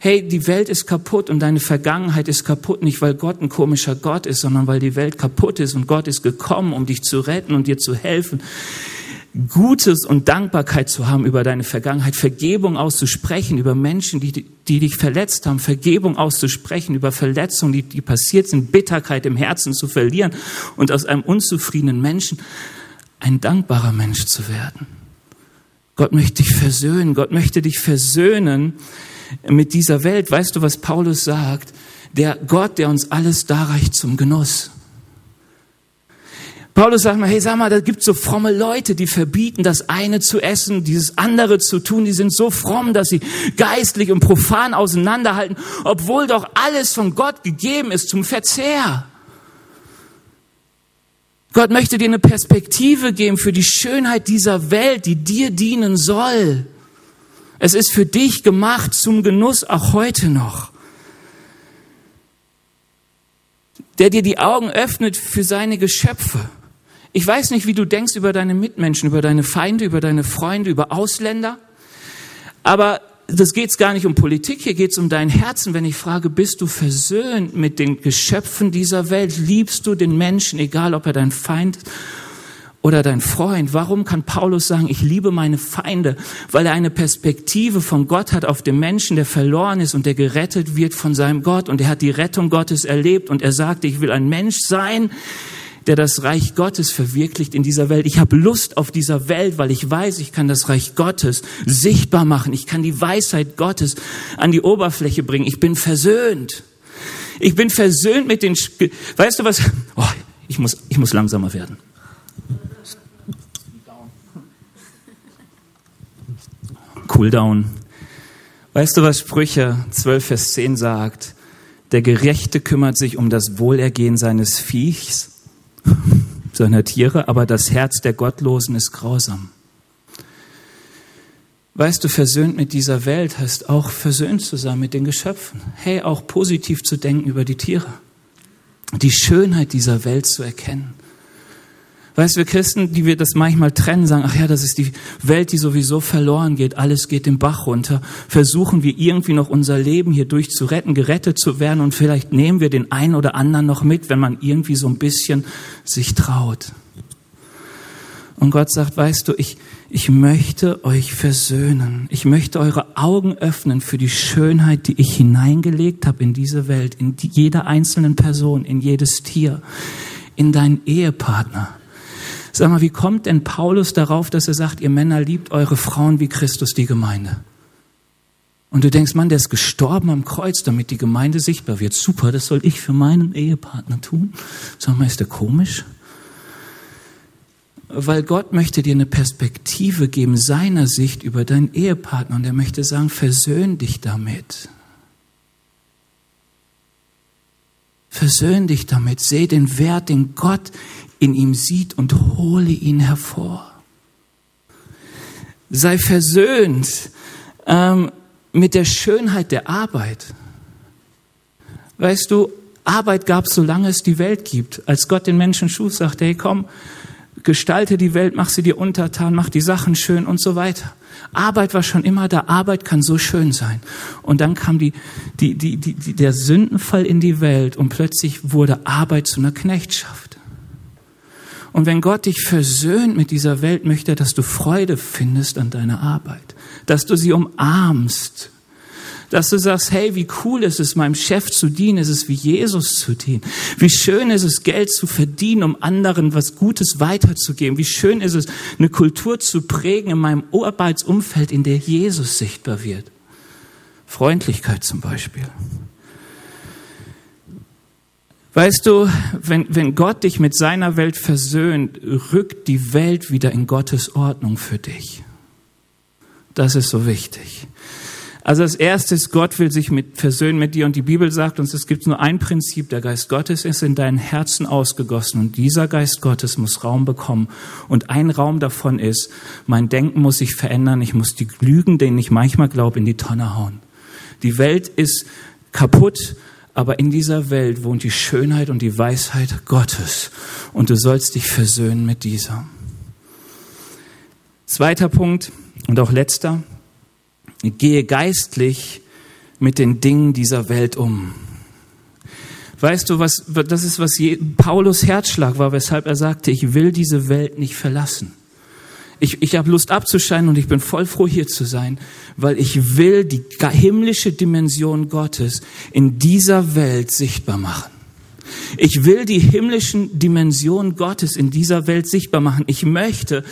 Hey, die Welt ist kaputt und deine Vergangenheit ist kaputt, nicht weil Gott ein komischer Gott ist, sondern weil die Welt kaputt ist und Gott ist gekommen, um dich zu retten und dir zu helfen. Gutes und Dankbarkeit zu haben über deine Vergangenheit, Vergebung auszusprechen über Menschen, die, die dich verletzt haben, Vergebung auszusprechen über Verletzungen, die, die passiert sind, Bitterkeit im Herzen zu verlieren und aus einem unzufriedenen Menschen ein dankbarer Mensch zu werden. Gott möchte dich versöhnen, Gott möchte dich versöhnen mit dieser Welt. Weißt du, was Paulus sagt? Der Gott, der uns alles darreicht zum Genuss. Paulus sagt mal, hey, sag mal, da gibt so fromme Leute, die verbieten, das eine zu essen, dieses andere zu tun. Die sind so fromm, dass sie geistlich und profan auseinanderhalten, obwohl doch alles von Gott gegeben ist zum Verzehr. Gott möchte dir eine Perspektive geben für die Schönheit dieser Welt, die dir dienen soll. Es ist für dich gemacht zum Genuss auch heute noch. Der dir die Augen öffnet für seine Geschöpfe. Ich weiß nicht, wie du denkst über deine Mitmenschen, über deine Feinde, über deine Freunde, über Ausländer. Aber das geht's gar nicht um Politik, hier geht's um dein Herzen. Wenn ich frage, bist du versöhnt mit den Geschöpfen dieser Welt? Liebst du den Menschen, egal ob er dein Feind oder dein Freund. Warum kann Paulus sagen, ich liebe meine Feinde? Weil er eine Perspektive von Gott hat auf den Menschen, der verloren ist und der gerettet wird von seinem Gott. Und er hat die Rettung Gottes erlebt und er sagt, ich will ein Mensch sein, der das Reich Gottes verwirklicht in dieser Welt. Ich habe Lust auf dieser Welt, weil ich weiß, ich kann das Reich Gottes sichtbar machen. Ich kann die Weisheit Gottes an die Oberfläche bringen. Ich bin versöhnt. Ich bin versöhnt mit den, weißt du was? Oh, ich muss, ich muss langsamer werden. Cooldown. Weißt du, was Sprüche 12, Vers 10 sagt? Der Gerechte kümmert sich um das Wohlergehen seines Viechs, [laughs] seiner Tiere, aber das Herz der Gottlosen ist grausam. Weißt du, versöhnt mit dieser Welt heißt auch versöhnt zu sein mit den Geschöpfen. Hey, auch positiv zu denken über die Tiere. Die Schönheit dieser Welt zu erkennen. Weißt du, wir Christen, die wir das manchmal trennen, sagen, ach ja, das ist die Welt, die sowieso verloren geht, alles geht den Bach runter, versuchen wir irgendwie noch unser Leben hier durchzuretten, gerettet zu werden und vielleicht nehmen wir den einen oder anderen noch mit, wenn man irgendwie so ein bisschen sich traut. Und Gott sagt, weißt du, ich, ich möchte euch versöhnen. Ich möchte eure Augen öffnen für die Schönheit, die ich hineingelegt habe in diese Welt, in die, jeder einzelnen Person, in jedes Tier, in deinen Ehepartner Sag mal, wie kommt denn Paulus darauf, dass er sagt, ihr Männer liebt eure Frauen wie Christus die Gemeinde? Und du denkst, Mann, der ist gestorben am Kreuz, damit die Gemeinde sichtbar wird. Super, das soll ich für meinen Ehepartner tun. Sag mal, ist der komisch? Weil Gott möchte dir eine Perspektive geben, seiner Sicht über deinen Ehepartner. Und er möchte sagen, versöhn dich damit. Versöhn dich damit. Seh den Wert, den Gott in ihm sieht und hole ihn hervor. Sei versöhnt ähm, mit der Schönheit der Arbeit. Weißt du, Arbeit gab es, solange es die Welt gibt. Als Gott den Menschen schuf, sagte, hey komm, gestalte die Welt, mach sie dir untertan, mach die Sachen schön und so weiter. Arbeit war schon immer da. Arbeit kann so schön sein. Und dann kam die, die, die, die, der Sündenfall in die Welt und plötzlich wurde Arbeit zu einer Knechtschaft. Und wenn Gott dich versöhnt mit dieser Welt, möchte er, dass du Freude findest an deiner Arbeit, dass du sie umarmst, dass du sagst, hey, wie cool ist es, meinem Chef zu dienen, ist es wie Jesus zu dienen. Wie schön ist es, Geld zu verdienen, um anderen was Gutes weiterzugeben. Wie schön ist es, eine Kultur zu prägen in meinem Arbeitsumfeld, in der Jesus sichtbar wird. Freundlichkeit zum Beispiel. Weißt du, wenn, wenn Gott dich mit seiner Welt versöhnt, rückt die Welt wieder in Gottes Ordnung für dich. Das ist so wichtig. Also das erste ist, Gott will sich mit, versöhnen mit dir und die Bibel sagt uns, es gibt nur ein Prinzip, der Geist Gottes ist in deinen Herzen ausgegossen und dieser Geist Gottes muss Raum bekommen und ein Raum davon ist, mein Denken muss sich verändern, ich muss die Lügen, denen ich manchmal glaube, in die Tonne hauen. Die Welt ist kaputt, aber in dieser Welt wohnt die Schönheit und die Weisheit Gottes. Und du sollst dich versöhnen mit dieser. Zweiter Punkt und auch letzter. Gehe geistlich mit den Dingen dieser Welt um. Weißt du, was, das ist, was Paulus Herzschlag war, weshalb er sagte, ich will diese Welt nicht verlassen. Ich, ich habe Lust abzuscheinen und ich bin voll froh hier zu sein, weil ich will die himmlische Dimension Gottes in dieser Welt sichtbar machen. Ich will die himmlischen Dimensionen Gottes in dieser Welt sichtbar machen. Ich möchte,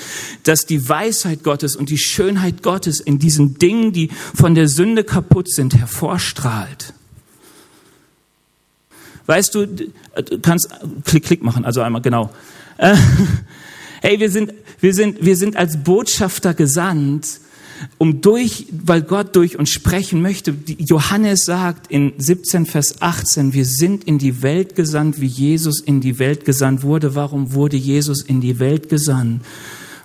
dass die Weisheit Gottes und die Schönheit Gottes in diesen Dingen, die von der Sünde kaputt sind, hervorstrahlt. Weißt du, du kannst Klick, Klick machen, also einmal genau. Äh, [laughs] hey, wir sind, wir sind, wir sind als Botschafter gesandt, um durch, weil Gott durch uns sprechen möchte. Johannes sagt in 17 Vers 18, wir sind in die Welt gesandt, wie Jesus in die Welt gesandt wurde. Warum wurde Jesus in die Welt gesandt?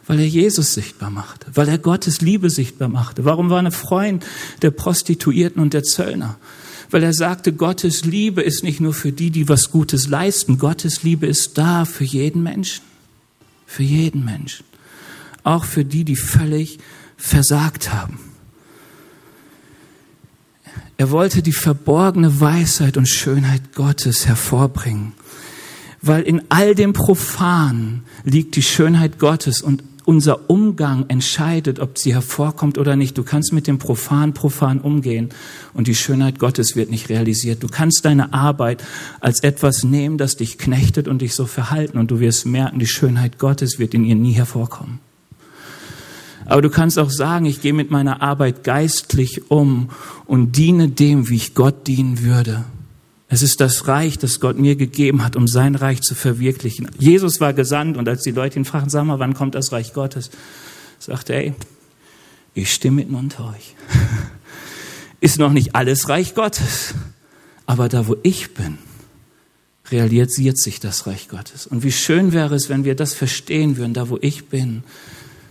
Weil er Jesus sichtbar machte, weil er Gottes Liebe sichtbar machte. Warum war er Freund der Prostituierten und der Zöllner? Weil er sagte, Gottes Liebe ist nicht nur für die, die was Gutes leisten. Gottes Liebe ist da für jeden Menschen. Für jeden Menschen. Auch für die, die völlig versagt haben. Er wollte die verborgene Weisheit und Schönheit Gottes hervorbringen, weil in all dem Profan liegt die Schönheit Gottes und unser Umgang entscheidet, ob sie hervorkommt oder nicht. Du kannst mit dem Profan profan umgehen und die Schönheit Gottes wird nicht realisiert. Du kannst deine Arbeit als etwas nehmen, das dich knechtet und dich so verhalten und du wirst merken, die Schönheit Gottes wird in ihr nie hervorkommen. Aber du kannst auch sagen, ich gehe mit meiner Arbeit geistlich um und diene dem, wie ich Gott dienen würde. Es ist das Reich, das Gott mir gegeben hat, um sein Reich zu verwirklichen. Jesus war gesandt und als die Leute ihn fragten, sag mal, wann kommt das Reich Gottes? Sagte er, ey, ich stehe mitten unter euch. [laughs] Ist noch nicht alles Reich Gottes. Aber da, wo ich bin, realisiert sich das Reich Gottes. Und wie schön wäre es, wenn wir das verstehen würden, da, wo ich bin,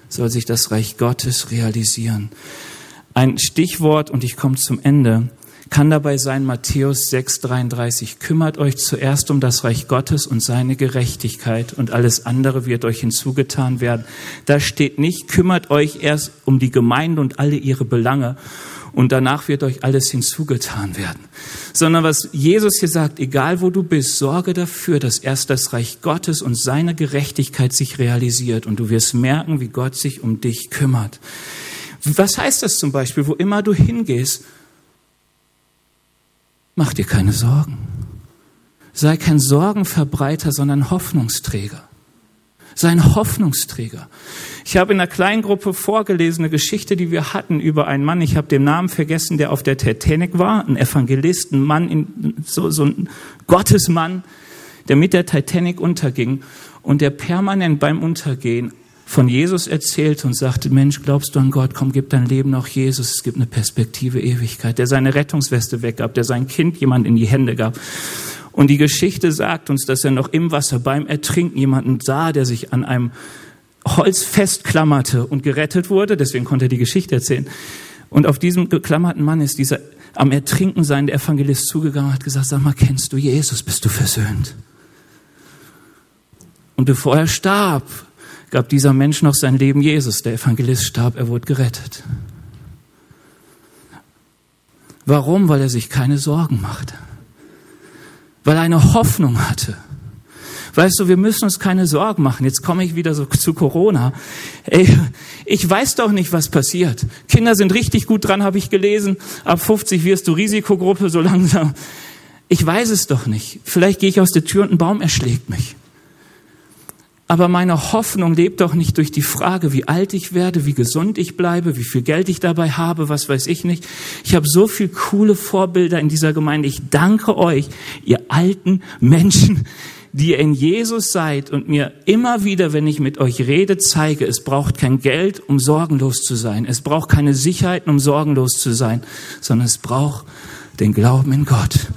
soll sich das Reich Gottes realisieren. Ein Stichwort, und ich komme zum Ende, kann dabei sein Matthäus 6:33. Kümmert euch zuerst um das Reich Gottes und seine Gerechtigkeit und alles andere wird euch hinzugetan werden. Da steht nicht, kümmert euch erst um die Gemeinde und alle ihre Belange und danach wird euch alles hinzugetan werden. Sondern was Jesus hier sagt, egal wo du bist, sorge dafür, dass erst das Reich Gottes und seine Gerechtigkeit sich realisiert und du wirst merken, wie Gott sich um dich kümmert. Was heißt das zum Beispiel? Wo immer du hingehst, Mach dir keine Sorgen. Sei kein Sorgenverbreiter, sondern Hoffnungsträger. Sei ein Hoffnungsträger. Ich habe in einer kleinen Gruppe vorgelesen, eine Geschichte, die wir hatten über einen Mann, ich habe den Namen vergessen, der auf der Titanic war, ein Evangelist, ein Mann, so, so ein Gottesmann, der mit der Titanic unterging und der permanent beim Untergehen von Jesus erzählte und sagte, Mensch, glaubst du an Gott? Komm, gib dein Leben auch Jesus. Es gibt eine Perspektive Ewigkeit. Der seine Rettungsweste weggab, der sein Kind jemand in die Hände gab. Und die Geschichte sagt uns, dass er noch im Wasser beim Ertrinken jemanden sah, der sich an einem Holz festklammerte und gerettet wurde. Deswegen konnte er die Geschichte erzählen. Und auf diesem geklammerten Mann ist dieser am Ertrinken sein der Evangelist zugegangen und hat gesagt, sag mal, kennst du Jesus? Bist du versöhnt? Und bevor er starb, gab dieser Mensch noch sein Leben Jesus. Der Evangelist starb, er wurde gerettet. Warum? Weil er sich keine Sorgen machte. Weil er eine Hoffnung hatte. Weißt du, wir müssen uns keine Sorgen machen. Jetzt komme ich wieder so zu Corona. Ey, ich weiß doch nicht, was passiert. Kinder sind richtig gut dran, habe ich gelesen. Ab 50 wirst du Risikogruppe so langsam. Ich weiß es doch nicht. Vielleicht gehe ich aus der Tür und ein Baum erschlägt mich. Aber meine Hoffnung lebt doch nicht durch die Frage, wie alt ich werde, wie gesund ich bleibe, wie viel Geld ich dabei habe, was weiß ich nicht. Ich habe so viel coole Vorbilder in dieser Gemeinde. Ich danke euch, ihr alten Menschen, die ihr in Jesus seid und mir immer wieder, wenn ich mit euch rede, zeige, es braucht kein Geld, um sorgenlos zu sein. Es braucht keine Sicherheiten, um sorgenlos zu sein, sondern es braucht den Glauben in Gott.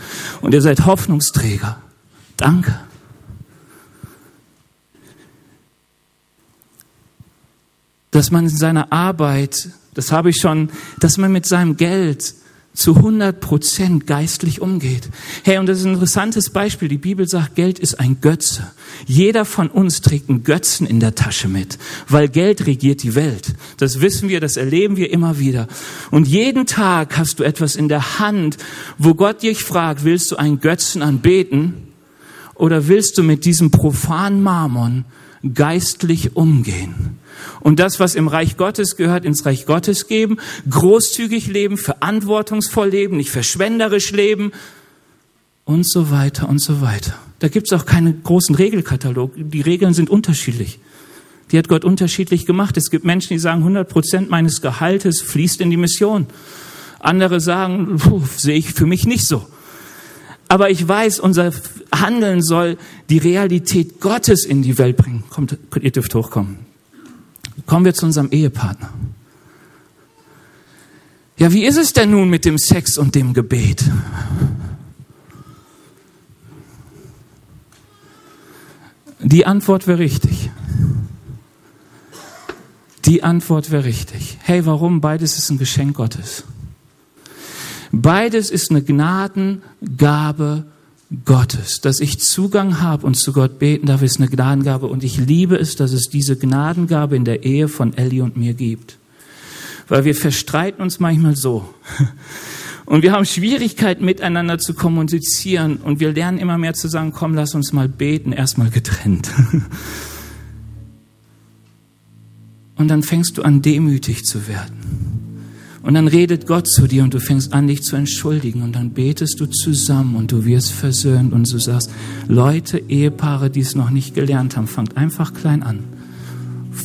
Und ihr seid Hoffnungsträger. Danke. Dass man in seiner Arbeit, das habe ich schon, dass man mit seinem Geld zu 100 Prozent geistlich umgeht. Hey, und das ist ein interessantes Beispiel. Die Bibel sagt, Geld ist ein Götze. Jeder von uns trägt einen Götzen in der Tasche mit, weil Geld regiert die Welt. Das wissen wir, das erleben wir immer wieder. Und jeden Tag hast du etwas in der Hand, wo Gott dich fragt, willst du einen Götzen anbeten oder willst du mit diesem profanen Marmon geistlich umgehen? Und das, was im Reich Gottes gehört, ins Reich Gottes geben, großzügig leben, verantwortungsvoll leben, nicht verschwenderisch leben und so weiter und so weiter. Da gibt es auch keinen großen Regelkatalog. Die Regeln sind unterschiedlich. Die hat Gott unterschiedlich gemacht. Es gibt Menschen, die sagen, 100 Prozent meines Gehaltes fließt in die Mission. Andere sagen, sehe ich für mich nicht so. Aber ich weiß, unser Handeln soll die Realität Gottes in die Welt bringen. Kommt, ihr dürft hochkommen. Kommen wir zu unserem Ehepartner. Ja, wie ist es denn nun mit dem Sex und dem Gebet? Die Antwort wäre richtig. Die Antwort wäre richtig. Hey, warum? Beides ist ein Geschenk Gottes. Beides ist eine Gnadengabe Gottes, dass ich Zugang habe und zu Gott beten darf, ist eine Gnadengabe. Und ich liebe es, dass es diese Gnadengabe in der Ehe von Ellie und mir gibt. Weil wir verstreiten uns manchmal so. [laughs] Und wir haben Schwierigkeiten miteinander zu kommunizieren und wir lernen immer mehr zu sagen, komm, lass uns mal beten, erstmal getrennt. [laughs] Und dann fängst du an, demütig zu werden. Und dann redet Gott zu dir und du fängst an, dich zu entschuldigen. Und dann betest du zusammen und du wirst versöhnt und du sagst, Leute, Ehepaare, die es noch nicht gelernt haben, fangt einfach klein an.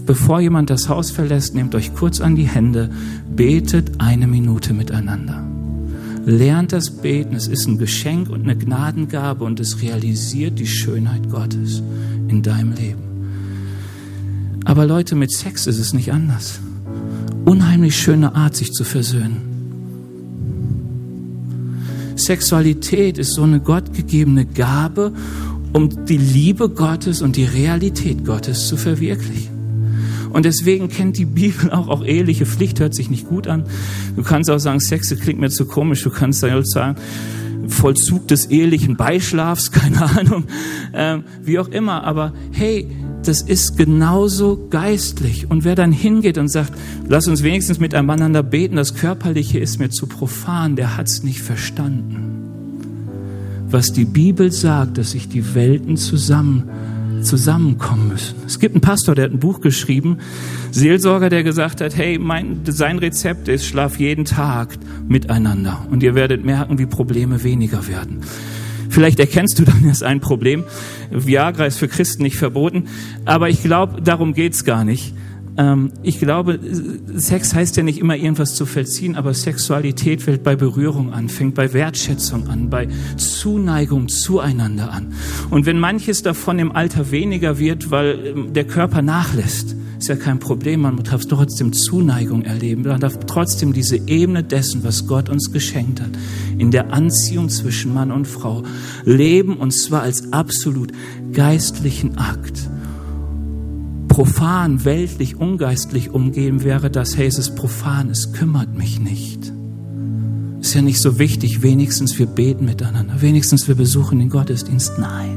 Bevor jemand das Haus verlässt, nehmt euch kurz an die Hände, betet eine Minute miteinander. Lernt das Beten. Es ist ein Geschenk und eine Gnadengabe und es realisiert die Schönheit Gottes in deinem Leben. Aber Leute, mit Sex ist es nicht anders. Unheimlich schöne Art, sich zu versöhnen. Sexualität ist so eine gottgegebene Gabe, um die Liebe Gottes und die Realität Gottes zu verwirklichen. Und deswegen kennt die Bibel auch, auch eheliche Pflicht, hört sich nicht gut an. Du kannst auch sagen, Sex klingt mir zu komisch. Du kannst dann sagen, Vollzug des ehelichen Beischlafs, [laughs] keine Ahnung, ähm, wie auch immer. Aber hey, das ist genauso geistlich. Und wer dann hingeht und sagt, lass uns wenigstens miteinander beten, das Körperliche ist mir zu profan, der hat's nicht verstanden. Was die Bibel sagt, dass sich die Welten zusammen zusammenkommen müssen. Es gibt einen Pastor, der hat ein Buch geschrieben, Seelsorger, der gesagt hat, hey, mein, sein Rezept ist, schlaf jeden Tag miteinander und ihr werdet merken, wie Probleme weniger werden. Vielleicht erkennst du dann erst ein Problem. Viagra ist für Christen nicht verboten, aber ich glaube, darum geht's gar nicht. Ähm, ich glaube, Sex heißt ja nicht immer irgendwas zu vollziehen, aber Sexualität fällt bei Berührung an, fängt bei Wertschätzung an, bei Zuneigung zueinander an. Und wenn manches davon im Alter weniger wird, weil ähm, der Körper nachlässt, ist ja kein Problem. Man darf trotzdem Zuneigung erleben. Man darf trotzdem diese Ebene dessen, was Gott uns geschenkt hat, in der Anziehung zwischen Mann und Frau leben und zwar als absolut geistlichen Akt profan, weltlich, ungeistlich umgehen, wäre das, hey, es ist profan, es kümmert mich nicht. Ist ja nicht so wichtig, wenigstens wir beten miteinander, wenigstens wir besuchen den Gottesdienst. Nein.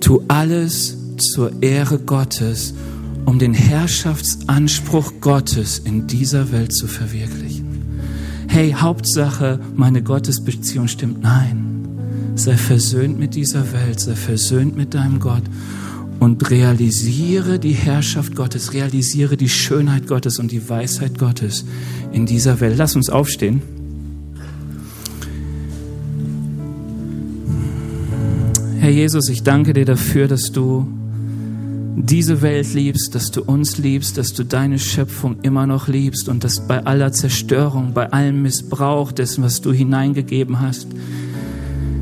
Tu alles zur Ehre Gottes, um den Herrschaftsanspruch Gottes in dieser Welt zu verwirklichen. Hey, Hauptsache, meine Gottesbeziehung stimmt. Nein. Sei versöhnt mit dieser Welt, sei versöhnt mit deinem Gott und realisiere die Herrschaft Gottes, realisiere die Schönheit Gottes und die Weisheit Gottes in dieser Welt. Lass uns aufstehen. Herr Jesus, ich danke dir dafür, dass du diese Welt liebst, dass du uns liebst, dass du deine Schöpfung immer noch liebst und dass bei aller Zerstörung, bei allem Missbrauch dessen, was du hineingegeben hast,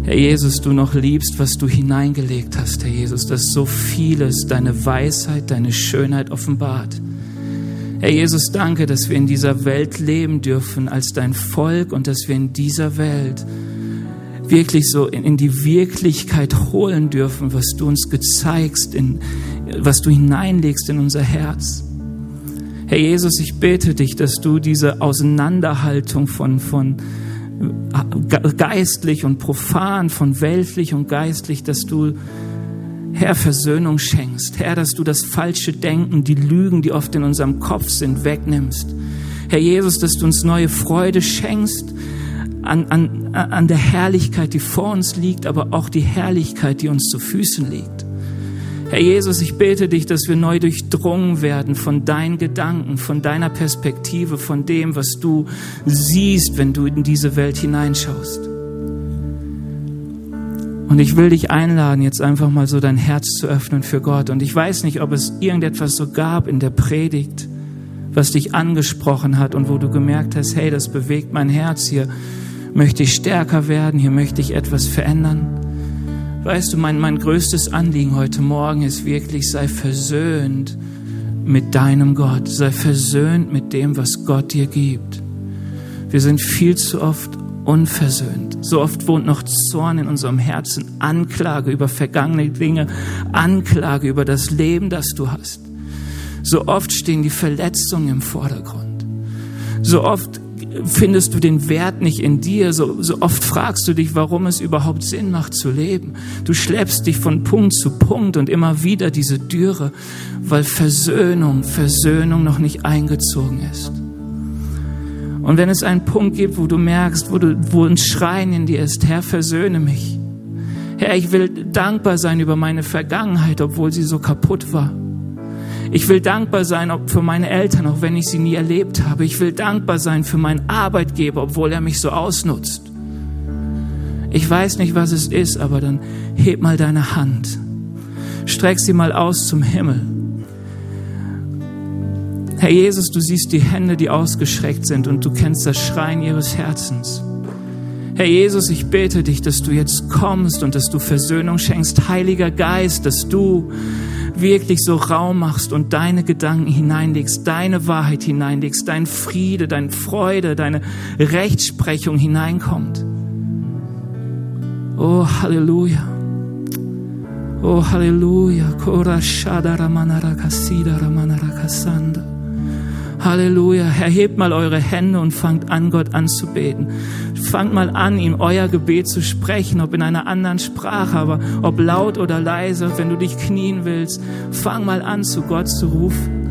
Herr Jesus, du noch liebst, was du hineingelegt hast, Herr Jesus, dass so vieles deine Weisheit, deine Schönheit offenbart. Herr Jesus, danke, dass wir in dieser Welt leben dürfen als dein Volk und dass wir in dieser Welt wirklich so in, die Wirklichkeit holen dürfen, was du uns gezeigst, in, was du hineinlegst in unser Herz. Herr Jesus, ich bete dich, dass du diese Auseinanderhaltung von, von, geistlich und profan, von weltlich und geistlich, dass du, Herr, Versöhnung schenkst. Herr, dass du das falsche Denken, die Lügen, die oft in unserem Kopf sind, wegnimmst. Herr Jesus, dass du uns neue Freude schenkst an, an, an der Herrlichkeit, die vor uns liegt, aber auch die Herrlichkeit, die uns zu Füßen liegt. Herr Jesus, ich bete dich, dass wir neu durchdrungen werden von deinen Gedanken, von deiner Perspektive, von dem, was du siehst, wenn du in diese Welt hineinschaust. Und ich will dich einladen, jetzt einfach mal so dein Herz zu öffnen für Gott. Und ich weiß nicht, ob es irgendetwas so gab in der Predigt, was dich angesprochen hat und wo du gemerkt hast, hey, das bewegt mein Herz, hier möchte ich stärker werden, hier möchte ich etwas verändern. Weißt du, mein, mein größtes Anliegen heute Morgen ist wirklich, sei versöhnt mit deinem Gott, sei versöhnt mit dem, was Gott dir gibt. Wir sind viel zu oft unversöhnt. So oft wohnt noch Zorn in unserem Herzen, Anklage über vergangene Dinge, Anklage über das Leben, das du hast. So oft stehen die Verletzungen im Vordergrund. So oft findest du den Wert nicht in dir. So, so oft fragst du dich, warum es überhaupt Sinn macht zu leben. Du schleppst dich von Punkt zu Punkt und immer wieder diese Dürre, weil Versöhnung, Versöhnung noch nicht eingezogen ist. Und wenn es einen Punkt gibt, wo du merkst, wo, du, wo ein Schreien in dir ist, Herr, versöhne mich. Herr, ich will dankbar sein über meine Vergangenheit, obwohl sie so kaputt war. Ich will dankbar sein für meine Eltern, auch wenn ich sie nie erlebt habe. Ich will dankbar sein für meinen Arbeitgeber, obwohl er mich so ausnutzt. Ich weiß nicht, was es ist, aber dann heb mal deine Hand. Streck sie mal aus zum Himmel. Herr Jesus, du siehst die Hände, die ausgeschreckt sind und du kennst das Schreien ihres Herzens. Herr Jesus, ich bete dich, dass du jetzt kommst und dass du Versöhnung schenkst. Heiliger Geist, dass du wirklich so Raum machst und deine Gedanken hineinlegst, deine Wahrheit hineinlegst, dein Friede, deine Freude, deine Rechtsprechung hineinkommt. Oh, Halleluja. Oh, Halleluja. Halleluja. Herr, hebt mal eure Hände und fangt an, Gott anzubeten. Fangt mal an, ihm euer Gebet zu sprechen, ob in einer anderen Sprache, aber ob laut oder leise, wenn du dich knien willst. Fang mal an, zu Gott zu rufen.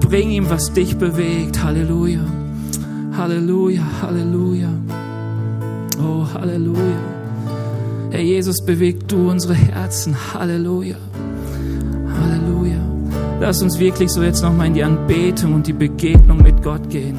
Bring ihm, was dich bewegt. Halleluja. Halleluja, Halleluja. Oh, Halleluja. Herr Jesus, bewegt du unsere Herzen. Halleluja. Lass uns wirklich so jetzt nochmal in die Anbetung und die Begegnung mit Gott gehen.